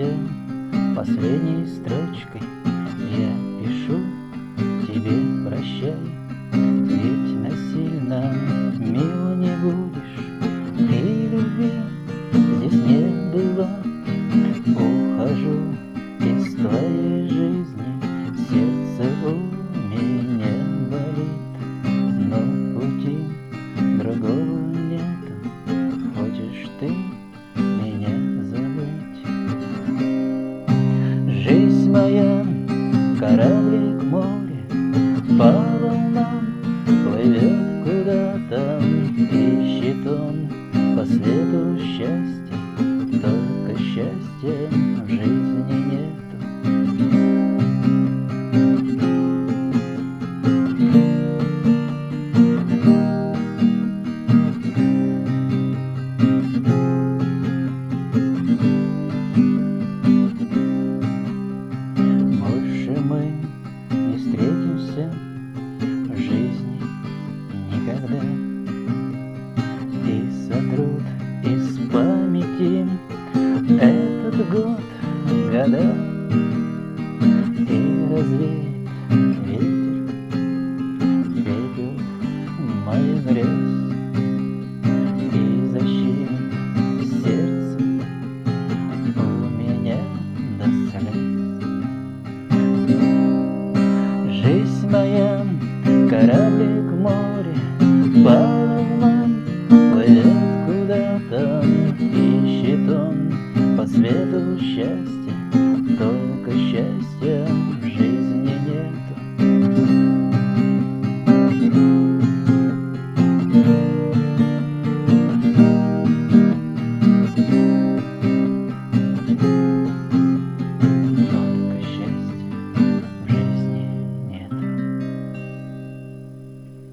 Прощайся последней строчкой. Я пишу тебе прощай плывет куда-то Ищет он по свету счастья Только счастья в жизни нету. Больше мы не встретимся год, года. И развеет ветер пепел моих грез И защитит сердце у меня до слез Жизнь моя, кораблик в счастья, только счастья